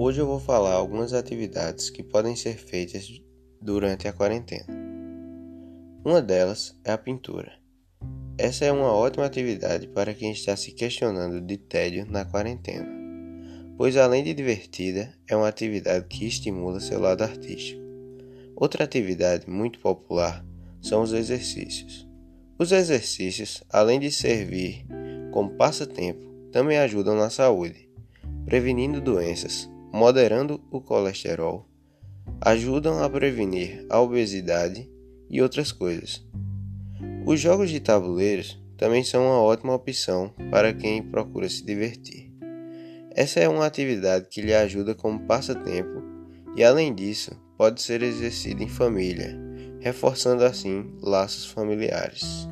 Hoje eu vou falar algumas atividades que podem ser feitas durante a quarentena. Uma delas é a pintura. Essa é uma ótima atividade para quem está se questionando de tédio na quarentena, pois além de divertida, é uma atividade que estimula seu lado artístico. Outra atividade muito popular são os exercícios. Os exercícios, além de servir como passatempo, também ajudam na saúde, prevenindo doenças, moderando o colesterol, ajudam a prevenir a obesidade e outras coisas. Os jogos de tabuleiros também são uma ótima opção para quem procura se divertir. Essa é uma atividade que lhe ajuda como passatempo e, além disso, pode ser exercida em família, reforçando assim laços familiares.